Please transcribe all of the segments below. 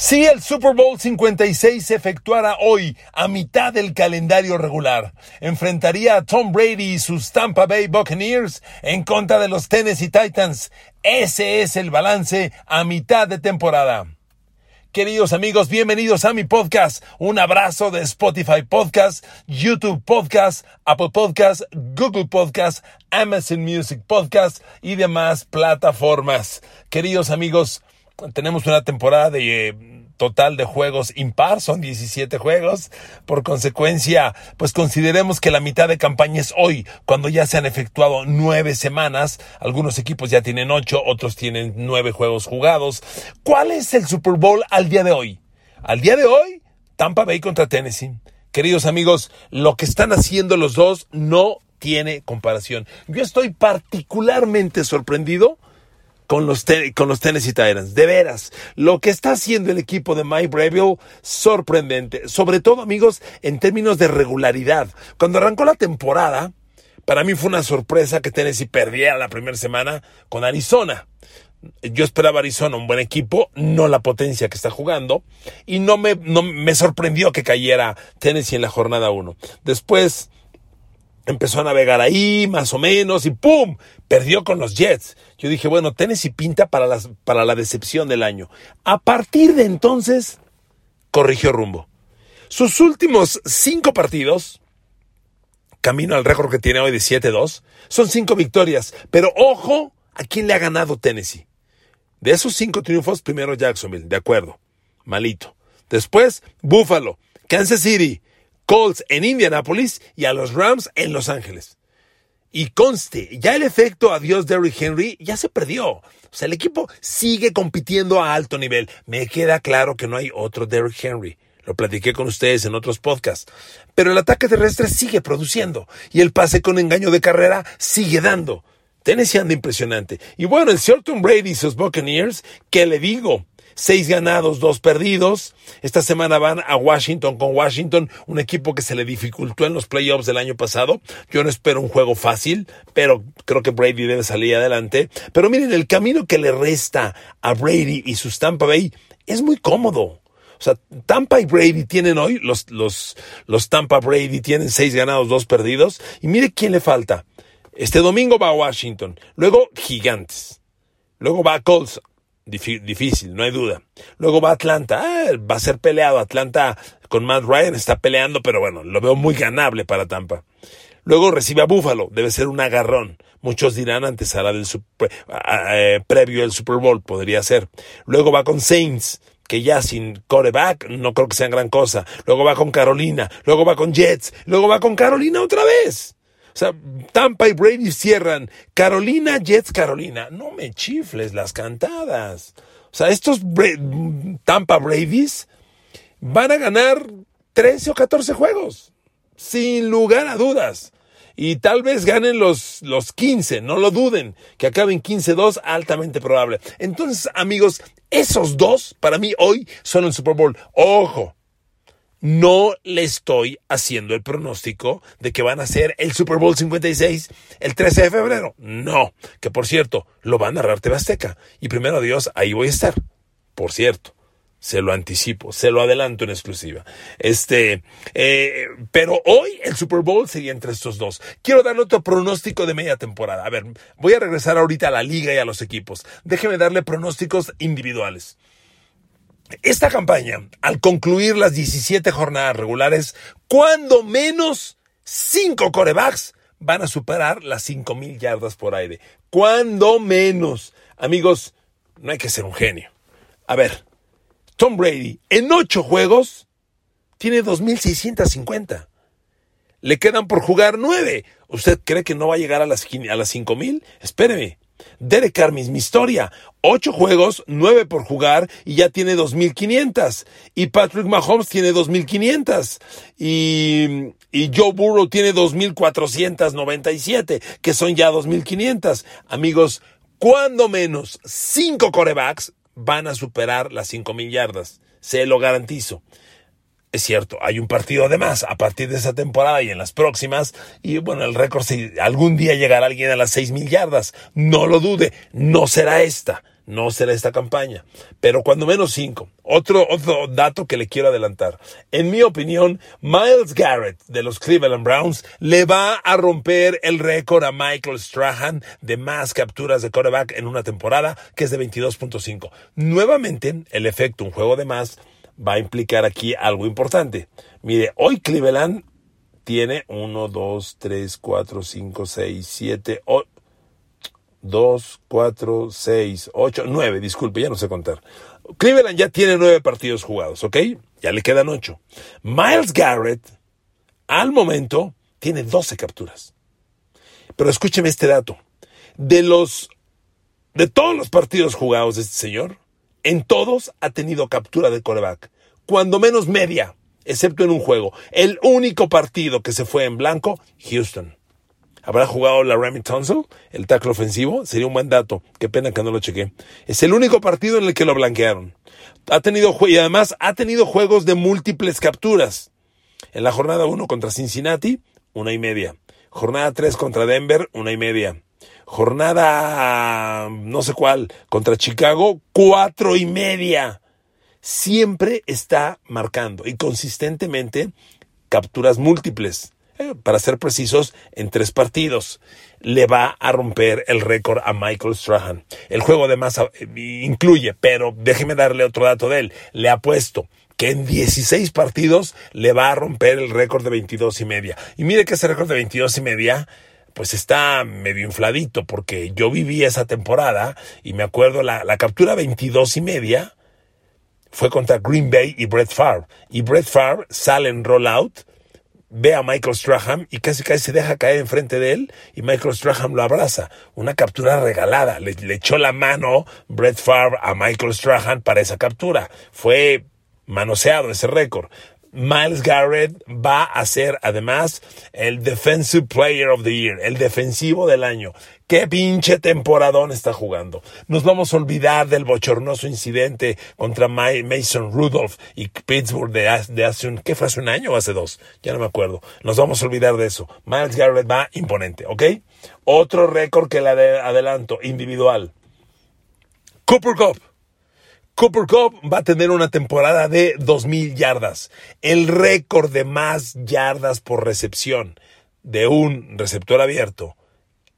Si el Super Bowl 56 se efectuara hoy, a mitad del calendario regular, enfrentaría a Tom Brady y sus Tampa Bay Buccaneers en contra de los Tennessee Titans. Ese es el balance a mitad de temporada. Queridos amigos, bienvenidos a mi podcast. Un abrazo de Spotify Podcast, YouTube Podcast, Apple Podcast, Google Podcast, Amazon Music Podcast y demás plataformas. Queridos amigos, tenemos una temporada de eh, total de juegos impar, son 17 juegos. Por consecuencia, pues consideremos que la mitad de campaña es hoy, cuando ya se han efectuado nueve semanas. Algunos equipos ya tienen ocho, otros tienen nueve juegos jugados. ¿Cuál es el Super Bowl al día de hoy? Al día de hoy, Tampa Bay contra Tennessee. Queridos amigos, lo que están haciendo los dos no tiene comparación. Yo estoy particularmente sorprendido con los, con los Tennessee Titans. De veras, lo que está haciendo el equipo de Mike Breville, sorprendente. Sobre todo, amigos, en términos de regularidad. Cuando arrancó la temporada, para mí fue una sorpresa que Tennessee perdiera la primera semana con Arizona. Yo esperaba Arizona un buen equipo, no la potencia que está jugando, y no me, no, me sorprendió que cayera Tennessee en la jornada 1. Después, empezó a navegar ahí, más o menos, y ¡pum! Perdió con los Jets. Yo dije, bueno, Tennessee pinta para, para la decepción del año. A partir de entonces, corrigió rumbo. Sus últimos cinco partidos, camino al récord que tiene hoy de 7-2, son cinco victorias. Pero ojo a quién le ha ganado Tennessee. De esos cinco triunfos, primero Jacksonville, de acuerdo, malito. Después, Buffalo, Kansas City, Colts en Indianapolis y a los Rams en Los Ángeles. Y conste, ya el efecto adiós Derrick Henry ya se perdió. O sea, el equipo sigue compitiendo a alto nivel. Me queda claro que no hay otro Derrick Henry. Lo platiqué con ustedes en otros podcasts. Pero el ataque terrestre sigue produciendo. Y el pase con engaño de carrera sigue dando. Tennessee anda impresionante. Y bueno, el señor Tom Brady y sus Buccaneers, ¿qué le digo? Seis ganados, dos perdidos. Esta semana van a Washington con Washington, un equipo que se le dificultó en los playoffs del año pasado. Yo no espero un juego fácil, pero creo que Brady debe salir adelante. Pero miren, el camino que le resta a Brady y sus Tampa Bay es muy cómodo. O sea, Tampa y Brady tienen hoy, los, los, los Tampa Brady tienen seis ganados, dos perdidos. Y mire quién le falta. Este domingo va a Washington, luego Gigantes, luego va a Colts, difícil, no hay duda. Luego va Atlanta, ah, va a ser peleado. Atlanta con Matt Ryan está peleando, pero bueno, lo veo muy ganable para Tampa. Luego recibe a Buffalo, debe ser un agarrón. Muchos dirán antes hará del eh, previo el Super Bowl, podría ser. Luego va con Saints, que ya sin coreback no creo que sean gran cosa. Luego va con Carolina, luego va con Jets, luego va con Carolina otra vez. Sea, Tampa y Brady cierran. Carolina, Jets, Carolina. No me chifles las cantadas. O sea, estos Tampa Brady's van a ganar 13 o 14 juegos. Sin lugar a dudas. Y tal vez ganen los, los 15, no lo duden, que acaben 15-2, altamente probable. Entonces, amigos, esos dos, para mí hoy, son el Super Bowl. Ojo, no le estoy haciendo el pronóstico de que van a ser el Super Bowl 56 el 13 de febrero. No, que por cierto, lo va a narrar TV Y primero Dios, ahí voy a estar. Por cierto, se lo anticipo, se lo adelanto en exclusiva. Este, eh, pero hoy el Super Bowl sería entre estos dos. Quiero darle otro pronóstico de media temporada. A ver, voy a regresar ahorita a la liga y a los equipos. Déjeme darle pronósticos individuales. Esta campaña, al concluir las 17 jornadas regulares, cuando menos 5 corebacks van a superar las 5.000 yardas por aire. Cuando menos. Amigos, no hay que ser un genio. A ver, Tom Brady en 8 juegos tiene 2.650. Le quedan por jugar 9. ¿Usted cree que no va a llegar a las, a las 5.000? Espéreme. Derek Carr, mi historia. Ocho juegos, nueve por jugar y ya tiene 2.500. Y Patrick Mahomes tiene 2.500. Y, y Joe Burrow tiene 2.497, que son ya 2.500. Amigos, cuando menos cinco corebacks van a superar las 5.000 yardas. Se lo garantizo. Es cierto, hay un partido de más a partir de esa temporada y en las próximas. Y bueno, el récord, si algún día llegará alguien a las seis mil yardas, no lo dude, no será esta, no será esta campaña. Pero cuando menos cinco. Otro, otro dato que le quiero adelantar. En mi opinión, Miles Garrett de los Cleveland Browns le va a romper el récord a Michael Strahan de más capturas de quarterback en una temporada, que es de 22.5. Nuevamente, el efecto un juego de más va a implicar aquí algo importante. Mire, hoy Cleveland tiene 1, 2, 3, 4, 5, 6, 7, 8. 2, 4, 6, 8, 9, disculpe, ya no sé contar. Cleveland ya tiene nueve partidos jugados, ¿ok? Ya le quedan ocho. Miles Garrett, al momento, tiene 12 capturas. Pero escúcheme este dato. De los, de todos los partidos jugados de este señor, en todos ha tenido captura de coreback. Cuando menos media, excepto en un juego. El único partido que se fue en blanco, Houston. ¿Habrá jugado la Remy Tunsil, el tackle ofensivo? Sería un buen dato. Qué pena que no lo chequé. Es el único partido en el que lo blanquearon. Ha tenido, y además ha tenido juegos de múltiples capturas. En la jornada 1 contra Cincinnati, una y media. Jornada 3 contra Denver, una y media. Jornada no sé cuál, contra Chicago, cuatro y media. Siempre está marcando y consistentemente capturas múltiples para ser precisos, en tres partidos. Le va a romper el récord a Michael Strahan. El juego de masa eh, incluye, pero déjeme darle otro dato de él. Le ha puesto que en 16 partidos le va a romper el récord de 22 y media. Y mire que ese récord de 22 y media pues está medio infladito porque yo viví esa temporada y me acuerdo la, la captura 22 y media fue contra Green Bay y Brett Favre. Y Brett Favre sale en rollout ve a Michael Strahan y casi casi se deja caer enfrente de él y Michael Strahan lo abraza. Una captura regalada. Le, echó la mano Brett Favre a Michael Strahan para esa captura. Fue manoseado ese récord. Miles Garrett va a ser además el Defensive Player of the Year, el defensivo del año. Qué pinche temporadón está jugando. Nos vamos a olvidar del bochornoso incidente contra Mason Rudolph y Pittsburgh de, hace un, ¿qué fue hace un año o hace dos? Ya no me acuerdo. Nos vamos a olvidar de eso. Miles Garrett va imponente, ¿ok? Otro récord que le adelanto, individual. Cooper Cup. Cooper Cup va a tener una temporada de 2.000 yardas. El récord de más yardas por recepción de un receptor abierto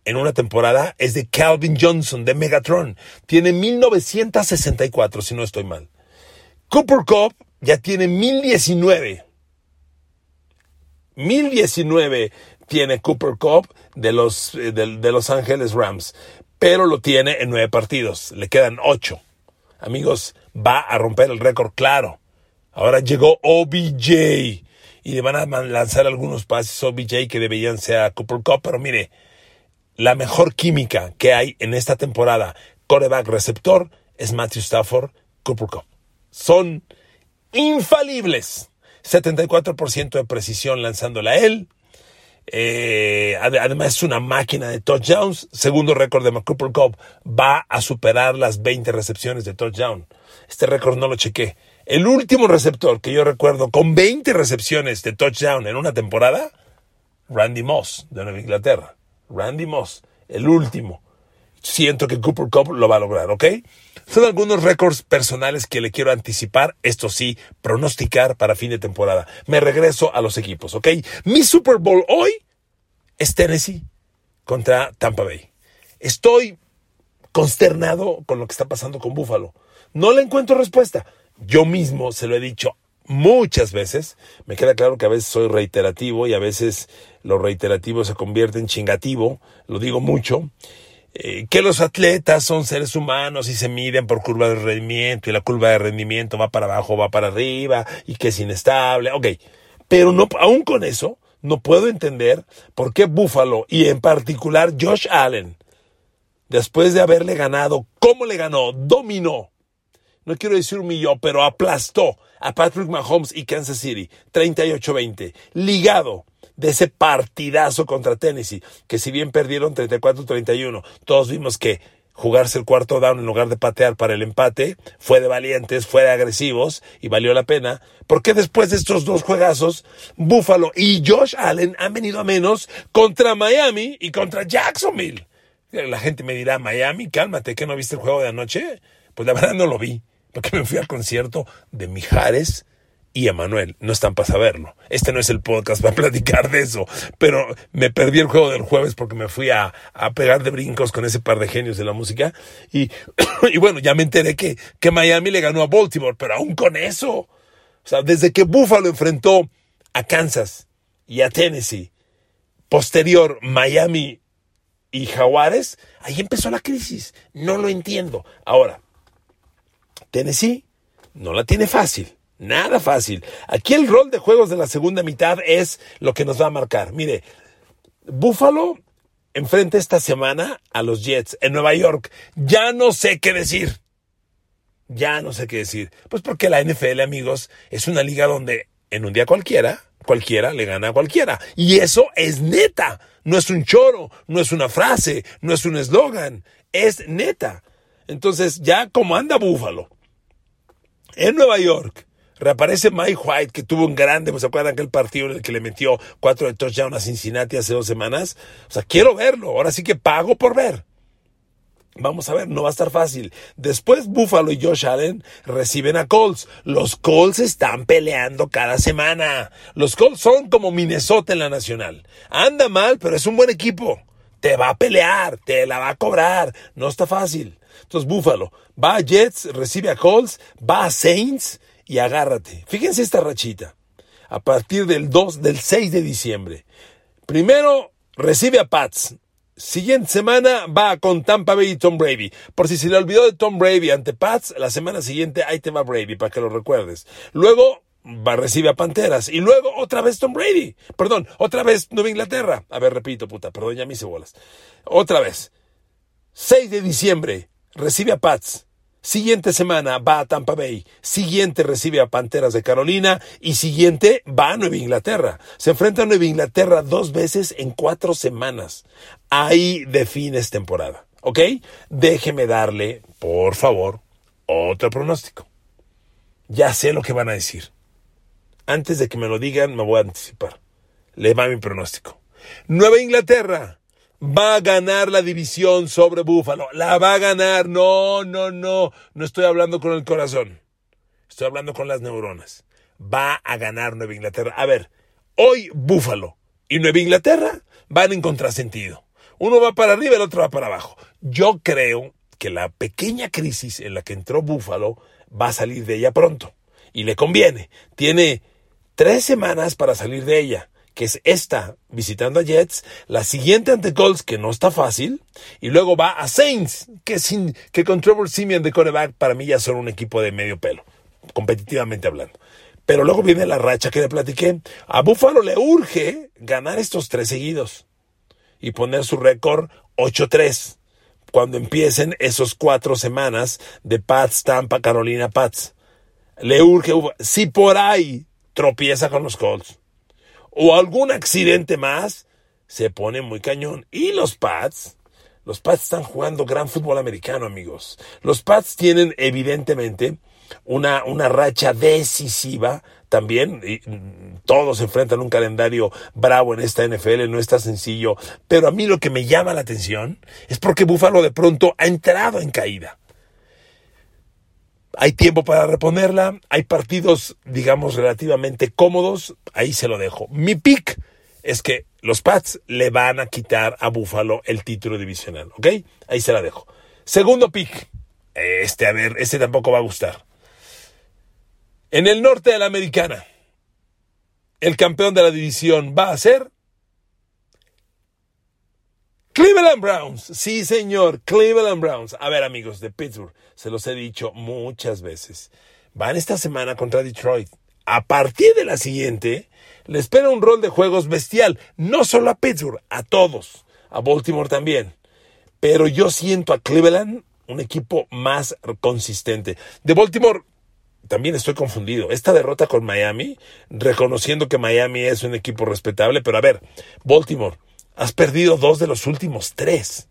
en una temporada es de Calvin Johnson de Megatron. Tiene 1964, si no estoy mal. Cooper Cup ya tiene 1019. 1019 tiene Cooper Cup de los, eh, de, Los Ángeles Rams, pero lo tiene en nueve partidos. Le quedan ocho. Amigos, va a romper el récord, claro. Ahora llegó OBJ y le van a lanzar algunos pases OBJ que deberían ser a Cooper Cup, pero mire, la mejor química que hay en esta temporada, coreback receptor, es Matthew Stafford, Cooper Cup. Son infalibles. 74% de precisión lanzándola a él. Eh, además es una máquina de touchdowns. Segundo récord de Cooper Cup va a superar las 20 recepciones de touchdown. Este récord no lo chequé. El último receptor que yo recuerdo con 20 recepciones de touchdown en una temporada, Randy Moss de Nueva Inglaterra. Randy Moss, el último. Siento que Cooper Cup lo va a lograr, ¿ok? Son algunos récords personales que le quiero anticipar, esto sí, pronosticar para fin de temporada. Me regreso a los equipos, ¿ok? Mi Super Bowl hoy es Tennessee contra Tampa Bay. Estoy consternado con lo que está pasando con Buffalo. No le encuentro respuesta. Yo mismo se lo he dicho muchas veces. Me queda claro que a veces soy reiterativo y a veces lo reiterativo se convierte en chingativo. Lo digo mucho. Eh, que los atletas son seres humanos y se miden por curva de rendimiento y la curva de rendimiento va para abajo, va para arriba y que es inestable. Ok, pero no, aún con eso, no puedo entender por qué Buffalo y en particular Josh Allen, después de haberle ganado, ¿cómo le ganó? Dominó no quiero decir humilló, pero aplastó a Patrick Mahomes y Kansas City 38-20, ligado de ese partidazo contra Tennessee, que si bien perdieron 34-31, todos vimos que jugarse el cuarto down en lugar de patear para el empate fue de valientes, fue de agresivos y valió la pena, porque después de estos dos juegazos, Buffalo y Josh Allen han venido a menos contra Miami y contra Jacksonville. La gente me dirá, Miami, cálmate, ¿que no viste el juego de anoche? Pues la verdad no lo vi. porque me fui al concierto de Mijares y Emanuel. No están para saberlo. Este no es el podcast para platicar de eso, pero me perdí el juego del jueves porque me fui a, a pegar de brincos con ese par de genios de la música. Y, y bueno, ya me enteré que, que Miami le ganó a Baltimore, pero aún con eso. O sea, desde que Buffalo enfrentó a Kansas y a Tennessee, posterior Miami y Jaguares, ahí empezó la crisis. No lo entiendo. Ahora, Tennessee no la tiene fácil. Nada fácil. Aquí el rol de juegos de la segunda mitad es lo que nos va a marcar. Mire, Buffalo enfrenta esta semana a los Jets en Nueva York. Ya no sé qué decir. Ya no sé qué decir. Pues porque la NFL, amigos, es una liga donde en un día cualquiera, cualquiera le gana a cualquiera. Y eso es neta. No es un choro, no es una frase, no es un eslogan. Es neta. Entonces, ya como anda Buffalo en Nueva York, Reaparece Mike White, que tuvo un grande, ¿se acuerdan aquel partido en el que le metió cuatro de touchdown a Cincinnati hace dos semanas? O sea, quiero verlo. Ahora sí que pago por ver. Vamos a ver, no va a estar fácil. Después Buffalo y Josh Allen reciben a Colts. Los Colts están peleando cada semana. Los Colts son como Minnesota en la nacional. Anda mal, pero es un buen equipo. Te va a pelear, te la va a cobrar. No está fácil. Entonces Buffalo va a Jets, recibe a Colts, va a Saints y agárrate. Fíjense esta rachita. A partir del 2, del 6 de diciembre. Primero recibe a Pats. Siguiente semana va con Tampa Bay y Tom Brady. Por si se le olvidó de Tom Brady ante Pats, la semana siguiente ahí te va Brady, para que lo recuerdes. Luego va, recibe a Panteras. Y luego otra vez Tom Brady. Perdón, otra vez Nueva Inglaterra. A ver, repito, puta, perdón, ya me hice bolas. Otra vez. 6 de diciembre, recibe a Pats. Siguiente semana va a Tampa Bay. Siguiente recibe a Panteras de Carolina. Y siguiente va a Nueva Inglaterra. Se enfrenta a Nueva Inglaterra dos veces en cuatro semanas. Ahí defines temporada. ¿Ok? Déjeme darle, por favor, otro pronóstico. Ya sé lo que van a decir. Antes de que me lo digan, me voy a anticipar. Le va mi pronóstico. Nueva Inglaterra va a ganar la división sobre Búfalo. La va a ganar. No, no, no. No estoy hablando con el corazón. Estoy hablando con las neuronas. Va a ganar Nueva Inglaterra. A ver, hoy Búfalo y Nueva Inglaterra van en contrasentido. Uno va para arriba, el otro va para abajo. Yo creo que la pequeña crisis en la que entró Búfalo va a salir de ella pronto. Y le conviene. Tiene tres semanas para salir de ella que es esta, visitando a Jets, la siguiente ante Colts, que no está fácil, y luego va a Saints, que, sin, que con Trevor Simeon de quarterback para mí ya son un equipo de medio pelo, competitivamente hablando. Pero luego viene la racha que le platiqué. A Buffalo le urge ganar estos tres seguidos y poner su récord 8-3 cuando empiecen esos cuatro semanas de Pats, Tampa, Carolina, Pats. Le urge, si por ahí tropieza con los Colts o algún accidente más, se pone muy cañón. Y los Pats, los Pats están jugando gran fútbol americano, amigos. Los Pats tienen evidentemente una, una racha decisiva también. Y mm, todos enfrentan un calendario bravo en esta NFL, no está sencillo. Pero a mí lo que me llama la atención es porque Buffalo de pronto ha entrado en caída. Hay tiempo para reponerla, hay partidos, digamos, relativamente cómodos, ahí se lo dejo. Mi pick es que los Pats le van a quitar a Buffalo el título divisional, ¿ok? Ahí se la dejo. Segundo pick, este, a ver, este tampoco va a gustar. En el norte de la americana, el campeón de la división va a ser Cleveland Browns, sí señor, Cleveland Browns. A ver amigos de Pittsburgh, se los he dicho muchas veces. Van esta semana contra Detroit. A partir de la siguiente, le espera un rol de juegos bestial, no solo a Pittsburgh, a todos, a Baltimore también. Pero yo siento a Cleveland un equipo más consistente. De Baltimore también estoy confundido. Esta derrota con Miami, reconociendo que Miami es un equipo respetable, pero a ver, Baltimore Has perdido dos de los últimos tres.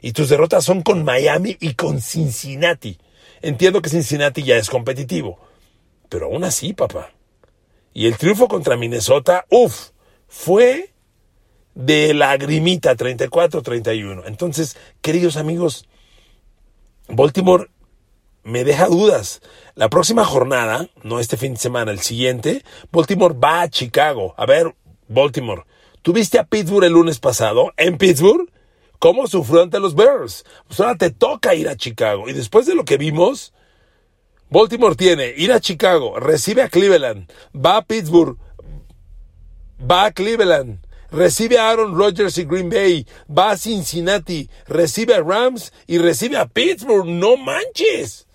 Y tus derrotas son con Miami y con Cincinnati. Entiendo que Cincinnati ya es competitivo. Pero aún así, papá. Y el triunfo contra Minnesota, uff, fue de lagrimita 34-31. Entonces, queridos amigos, Baltimore me deja dudas. La próxima jornada, no este fin de semana, el siguiente, Baltimore va a Chicago. A ver, Baltimore, ¿tuviste a Pittsburgh el lunes pasado en Pittsburgh? ¿Cómo sufrió ante los Bears? Pues ahora te toca ir a Chicago. Y después de lo que vimos, Baltimore tiene ir a Chicago, recibe a Cleveland, va a Pittsburgh, va a Cleveland, recibe a Aaron Rodgers y Green Bay, va a Cincinnati, recibe a Rams y recibe a Pittsburgh. No manches.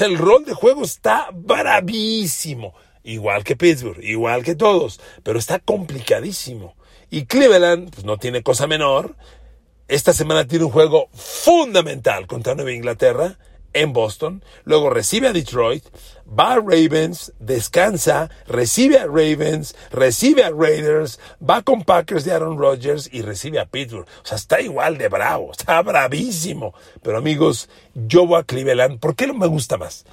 El rol de juego está bravísimo. Igual que Pittsburgh, igual que todos, pero está complicadísimo. Y Cleveland, pues no tiene cosa menor. Esta semana tiene un juego fundamental contra Nueva Inglaterra en Boston, luego recibe a Detroit, va a Ravens, descansa, recibe a Ravens, recibe a Raiders, va con Packers de Aaron Rodgers y recibe a Pittsburgh. O sea, está igual de bravo, está bravísimo. Pero amigos, yo voy a Cleveland. ¿Por qué no me gusta más?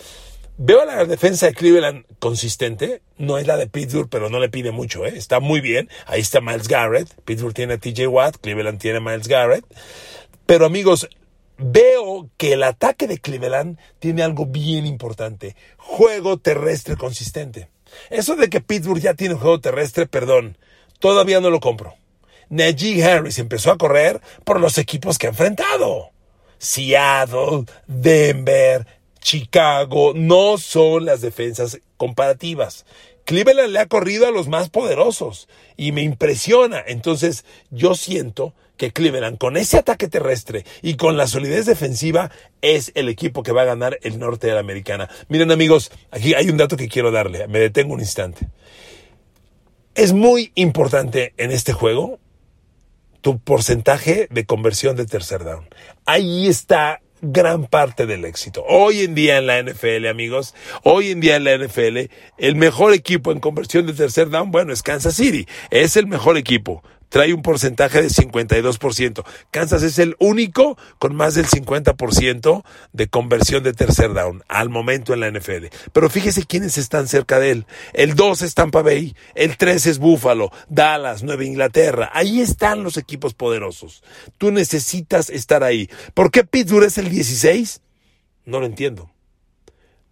Veo a la defensa de Cleveland consistente, no es la de Pittsburgh, pero no le pide mucho, ¿eh? está muy bien. Ahí está Miles Garrett, Pittsburgh tiene a TJ Watt, Cleveland tiene a Miles Garrett. Pero amigos, veo que el ataque de Cleveland tiene algo bien importante, juego terrestre consistente. Eso de que Pittsburgh ya tiene juego terrestre, perdón, todavía no lo compro. Najee Harris empezó a correr por los equipos que ha enfrentado. Seattle, Denver, Chicago, no son las defensas comparativas. Cleveland le ha corrido a los más poderosos y me impresiona. Entonces yo siento que Cleveland con ese ataque terrestre y con la solidez defensiva es el equipo que va a ganar el norte de la americana. Miren amigos, aquí hay un dato que quiero darle, me detengo un instante. Es muy importante en este juego tu porcentaje de conversión de tercer down. Ahí está gran parte del éxito. Hoy en día en la NFL, amigos, hoy en día en la NFL, el mejor equipo en conversión de tercer down, bueno, es Kansas City. Es el mejor equipo trae un porcentaje de 52%. Kansas es el único con más del 50% de conversión de tercer down al momento en la NFL. Pero fíjese quiénes están cerca de él. El 2 es Tampa Bay, el 3 es Buffalo, Dallas, Nueva Inglaterra. Ahí están los equipos poderosos. Tú necesitas estar ahí. ¿Por qué Pittsburgh es el 16? No lo entiendo.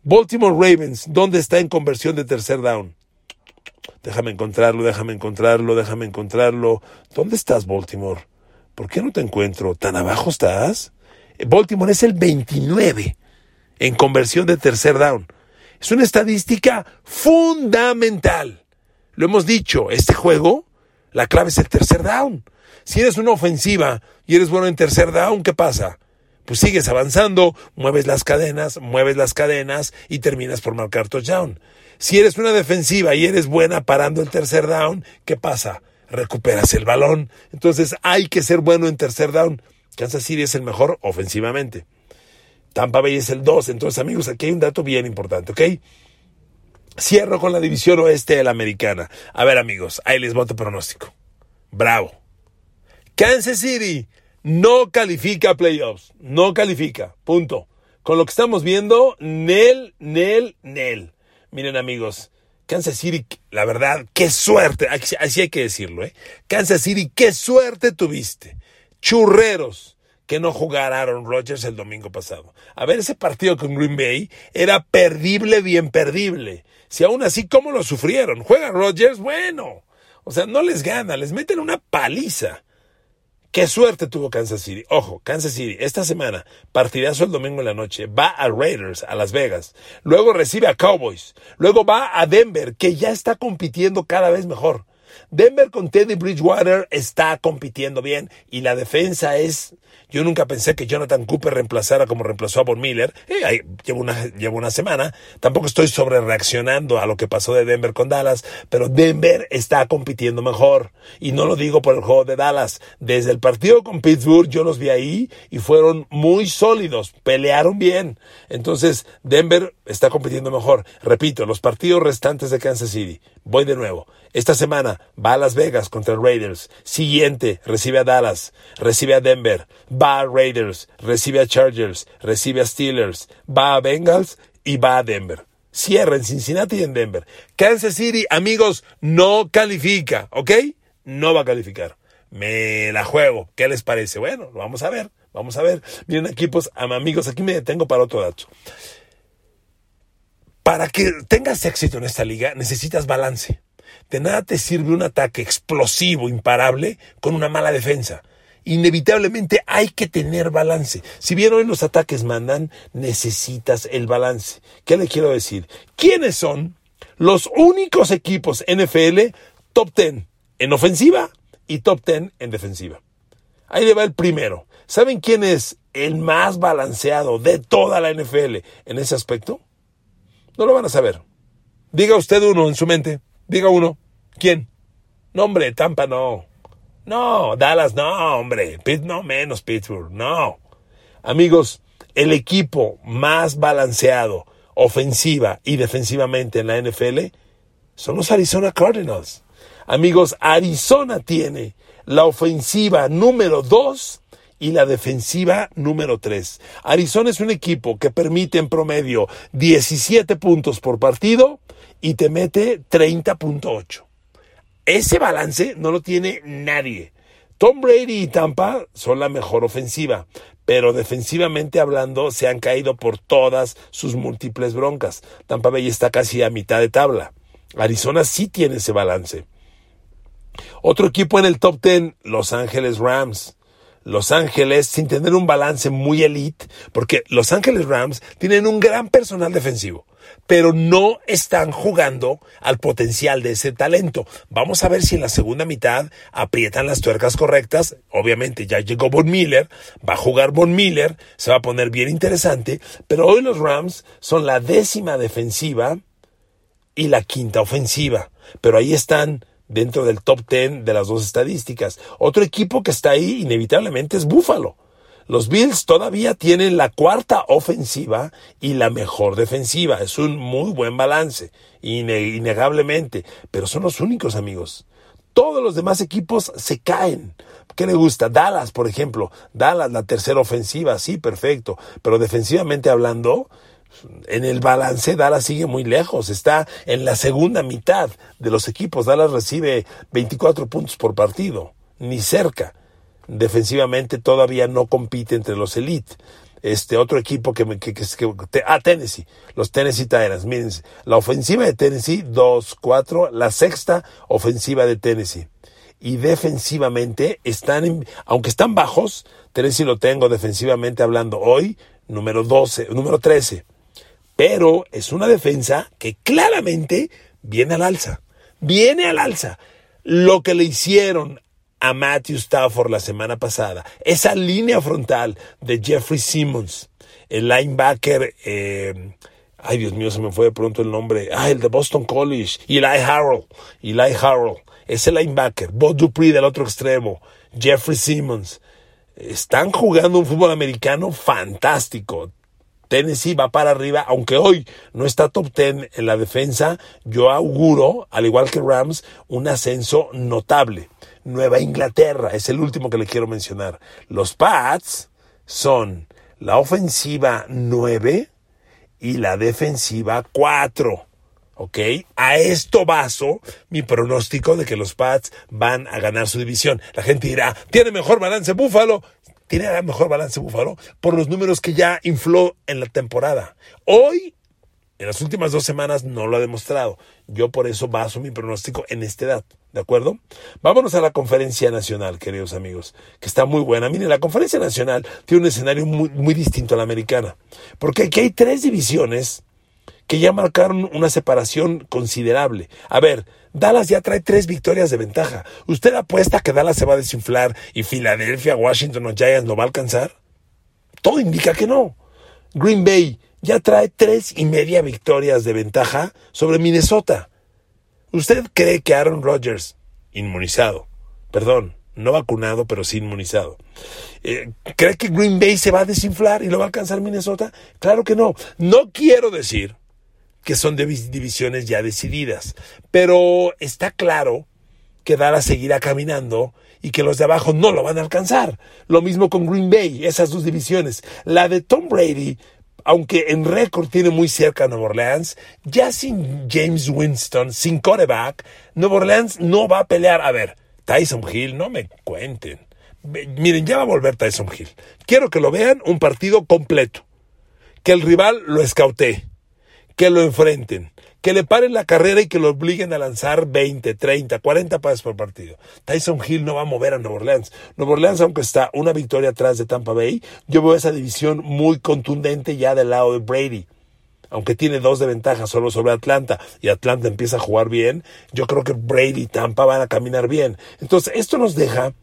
Baltimore Ravens, ¿dónde está en conversión de tercer down? Déjame encontrarlo, déjame encontrarlo, déjame encontrarlo. ¿Dónde estás, Baltimore? ¿Por qué no te encuentro? ¿Tan abajo estás? Baltimore es el 29 en conversión de tercer down. Es una estadística fundamental. Lo hemos dicho, este juego, la clave es el tercer down. Si eres una ofensiva y eres bueno en tercer down, ¿qué pasa? Pues sigues avanzando, mueves las cadenas, mueves las cadenas y terminas por marcar touchdown. Si eres una defensiva y eres buena parando el tercer down, ¿qué pasa? Recuperas el balón. Entonces hay que ser bueno en tercer down. Kansas City es el mejor ofensivamente. Tampa Bay es el 2. Entonces, amigos, aquí hay un dato bien importante, ¿ok? Cierro con la división oeste de la americana. A ver, amigos, ahí les voto pronóstico. Bravo. Kansas City no califica a playoffs. No califica. Punto. Con lo que estamos viendo, Nel, Nel, Nel. Miren amigos, Kansas City, la verdad, qué suerte, así hay que decirlo, ¿eh? Kansas City, qué suerte tuviste. Churreros que no jugara Aaron Rodgers el domingo pasado. A ver, ese partido con Green Bay era perdible, bien perdible. Si aún así, ¿cómo lo sufrieron? ¿Juega Rodgers? Bueno. O sea, no les gana, les meten una paliza. Qué suerte tuvo Kansas City. Ojo, Kansas City, esta semana, partidazo el domingo en la noche, va a Raiders, a Las Vegas. Luego recibe a Cowboys. Luego va a Denver, que ya está compitiendo cada vez mejor. Denver con Teddy Bridgewater está compitiendo bien y la defensa es yo nunca pensé que Jonathan Cooper reemplazara como reemplazó a Von Miller. Eh, llevo, una, llevo una semana. Tampoco estoy sobre reaccionando a lo que pasó de Denver con Dallas, pero Denver está compitiendo mejor. Y no lo digo por el juego de Dallas. Desde el partido con Pittsburgh yo los vi ahí y fueron muy sólidos. Pelearon bien. Entonces Denver está compitiendo mejor. Repito, los partidos restantes de Kansas City. Voy de nuevo. Esta semana va a Las Vegas contra Raiders. Siguiente, recibe a Dallas, recibe a Denver, va a Raiders, recibe a Chargers, recibe a Steelers, va a Bengals y va a Denver. Cierra en Cincinnati y en Denver. Kansas City, amigos, no califica, ¿ok? No va a calificar. Me la juego. ¿Qué les parece? Bueno, lo vamos a ver. Vamos a ver. Miren, equipos, amigos, aquí me detengo para otro dato. para que tengas éxito en esta liga necesitas balance. De nada te sirve un ataque explosivo, imparable, con una mala defensa. Inevitablemente hay que tener balance. Si bien hoy los ataques mandan, necesitas el balance. ¿Qué le quiero decir? ¿Quiénes son los únicos equipos NFL top 10 en ofensiva y top 10 en defensiva? Ahí le va el primero. ¿Saben quién es el más balanceado de toda la NFL en ese aspecto? No lo van a saber. Diga usted uno en su mente. Diga uno. ¿Quién? No, hombre, Tampa no. No, Dallas no, hombre. no menos Pittsburgh, no. Amigos, el equipo más balanceado ofensiva y defensivamente en la NFL son los Arizona Cardinals. Amigos, Arizona tiene la ofensiva número 2 y la defensiva número 3. Arizona es un equipo que permite en promedio 17 puntos por partido y te mete 30.8. Ese balance no lo tiene nadie. Tom Brady y Tampa son la mejor ofensiva, pero defensivamente hablando se han caído por todas sus múltiples broncas. Tampa Bay está casi a mitad de tabla. Arizona sí tiene ese balance. Otro equipo en el top 10, Los Ángeles Rams. Los Ángeles, sin tener un balance muy elite, porque Los Ángeles Rams tienen un gran personal defensivo, pero no están jugando al potencial de ese talento. Vamos a ver si en la segunda mitad aprietan las tuercas correctas. Obviamente ya llegó Von Miller, va a jugar Von Miller, se va a poner bien interesante, pero hoy los Rams son la décima defensiva y la quinta ofensiva. Pero ahí están dentro del top 10 de las dos estadísticas. Otro equipo que está ahí inevitablemente es Buffalo. Los Bills todavía tienen la cuarta ofensiva y la mejor defensiva. Es un muy buen balance, innegablemente, pero son los únicos amigos. Todos los demás equipos se caen. ¿Qué le gusta? Dallas, por ejemplo. Dallas, la tercera ofensiva, sí, perfecto. Pero defensivamente hablando, en el balance Dallas sigue muy lejos, está en la segunda mitad de los equipos. Dallas recibe 24 puntos por partido, ni cerca. Defensivamente todavía no compite entre los elite. Este otro equipo que, que, que, que ah, Tennessee, los Tennessee Titans, miren, la ofensiva de Tennessee 2-4, la sexta ofensiva de Tennessee. Y defensivamente están, aunque están bajos, Tennessee lo tengo defensivamente hablando hoy, número 12, número 13 pero es una defensa que claramente viene al alza. Viene al alza. Lo que le hicieron a Matthew Stafford la semana pasada, esa línea frontal de Jeffrey Simmons, el linebacker, eh, ay Dios mío, se me fue de pronto el nombre, ah, el de Boston College, Eli Harrell, Eli Harrell, ese linebacker, Bob Dupree del otro extremo, Jeffrey Simmons, están jugando un fútbol americano fantástico. Tennessee va para arriba, aunque hoy no está top 10 en la defensa, yo auguro, al igual que Rams, un ascenso notable. Nueva Inglaterra es el último que le quiero mencionar. Los Pats son la ofensiva 9 y la defensiva 4. ¿Ok? A esto baso mi pronóstico de que los Pats van a ganar su división. La gente dirá, tiene mejor balance Búfalo tiene la mejor balance Búfalo por los números que ya infló en la temporada. Hoy, en las últimas dos semanas, no lo ha demostrado. Yo por eso baso mi pronóstico en esta edad. ¿De acuerdo? Vámonos a la conferencia nacional, queridos amigos, que está muy buena. Miren, la conferencia nacional tiene un escenario muy, muy distinto a la americana, porque aquí hay tres divisiones que ya marcaron una separación considerable. A ver, Dallas ya trae tres victorias de ventaja. ¿Usted apuesta que Dallas se va a desinflar y Filadelfia, Washington o Giants no va a alcanzar? Todo indica que no. Green Bay ya trae tres y media victorias de ventaja sobre Minnesota. ¿Usted cree que Aaron Rodgers, inmunizado, perdón, no vacunado, pero sí inmunizado. Eh, ¿Cree que Green Bay se va a desinflar y lo va a alcanzar Minnesota? Claro que no. No quiero decir que son de divisiones ya decididas. Pero está claro que Dallas seguirá caminando y que los de abajo no lo van a alcanzar. Lo mismo con Green Bay, esas dos divisiones. La de Tom Brady, aunque en récord tiene muy cerca a Nueva Orleans, ya sin James Winston, sin quarterback, Nueva Orleans no va a pelear. A ver, Tyson Hill, no me cuenten. Miren, ya va a volver Tyson Hill. Quiero que lo vean un partido completo. Que el rival lo escautee que lo enfrenten, que le paren la carrera y que lo obliguen a lanzar 20, 30, 40 pases por partido. Tyson Hill no va a mover a Nueva Orleans. Nueva Orleans, aunque está una victoria atrás de Tampa Bay, yo veo esa división muy contundente ya del lado de Brady. Aunque tiene dos de ventaja solo sobre Atlanta y Atlanta empieza a jugar bien, yo creo que Brady y Tampa van a caminar bien. Entonces, esto nos deja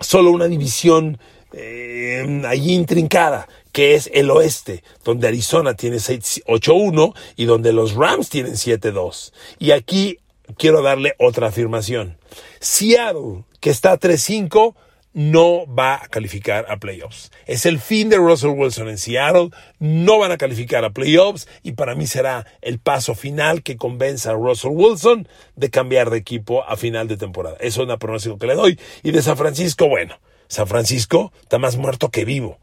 solo una división eh, allí intrincada, que es el oeste, donde Arizona tiene 8-1 y donde los Rams tienen 7-2. Y aquí quiero darle otra afirmación. Seattle, que está 3-5, no va a calificar a playoffs. Es el fin de Russell Wilson en Seattle, no van a calificar a playoffs y para mí será el paso final que convenza a Russell Wilson de cambiar de equipo a final de temporada. Eso es una pronóstico que le doy. Y de San Francisco, bueno, San Francisco está más muerto que vivo.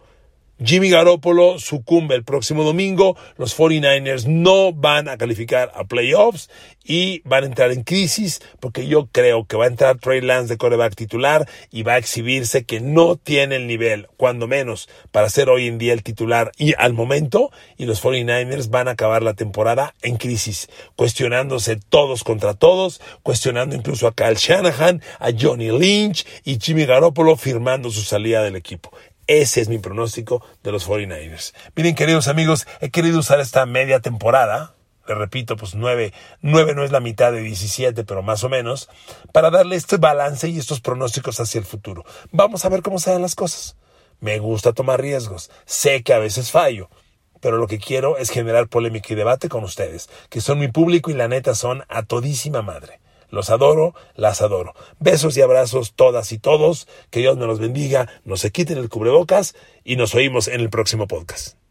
Jimmy Garoppolo sucumbe el próximo domingo, los 49ers no van a calificar a playoffs y van a entrar en crisis porque yo creo que va a entrar Trey Lance de coreback titular y va a exhibirse que no tiene el nivel, cuando menos, para ser hoy en día el titular y al momento, y los 49ers van a acabar la temporada en crisis, cuestionándose todos contra todos, cuestionando incluso a Kyle Shanahan, a Johnny Lynch y Jimmy Garoppolo firmando su salida del equipo. Ese es mi pronóstico de los 49ers. Miren, queridos amigos, he querido usar esta media temporada, le repito, pues nueve, nueve no es la mitad de 17, pero más o menos, para darle este balance y estos pronósticos hacia el futuro. Vamos a ver cómo se dan las cosas. Me gusta tomar riesgos, sé que a veces fallo, pero lo que quiero es generar polémica y debate con ustedes, que son mi público y la neta son a todísima madre. Los adoro, las adoro. Besos y abrazos todas y todos. Que Dios me los bendiga, no se quiten el cubrebocas y nos oímos en el próximo podcast.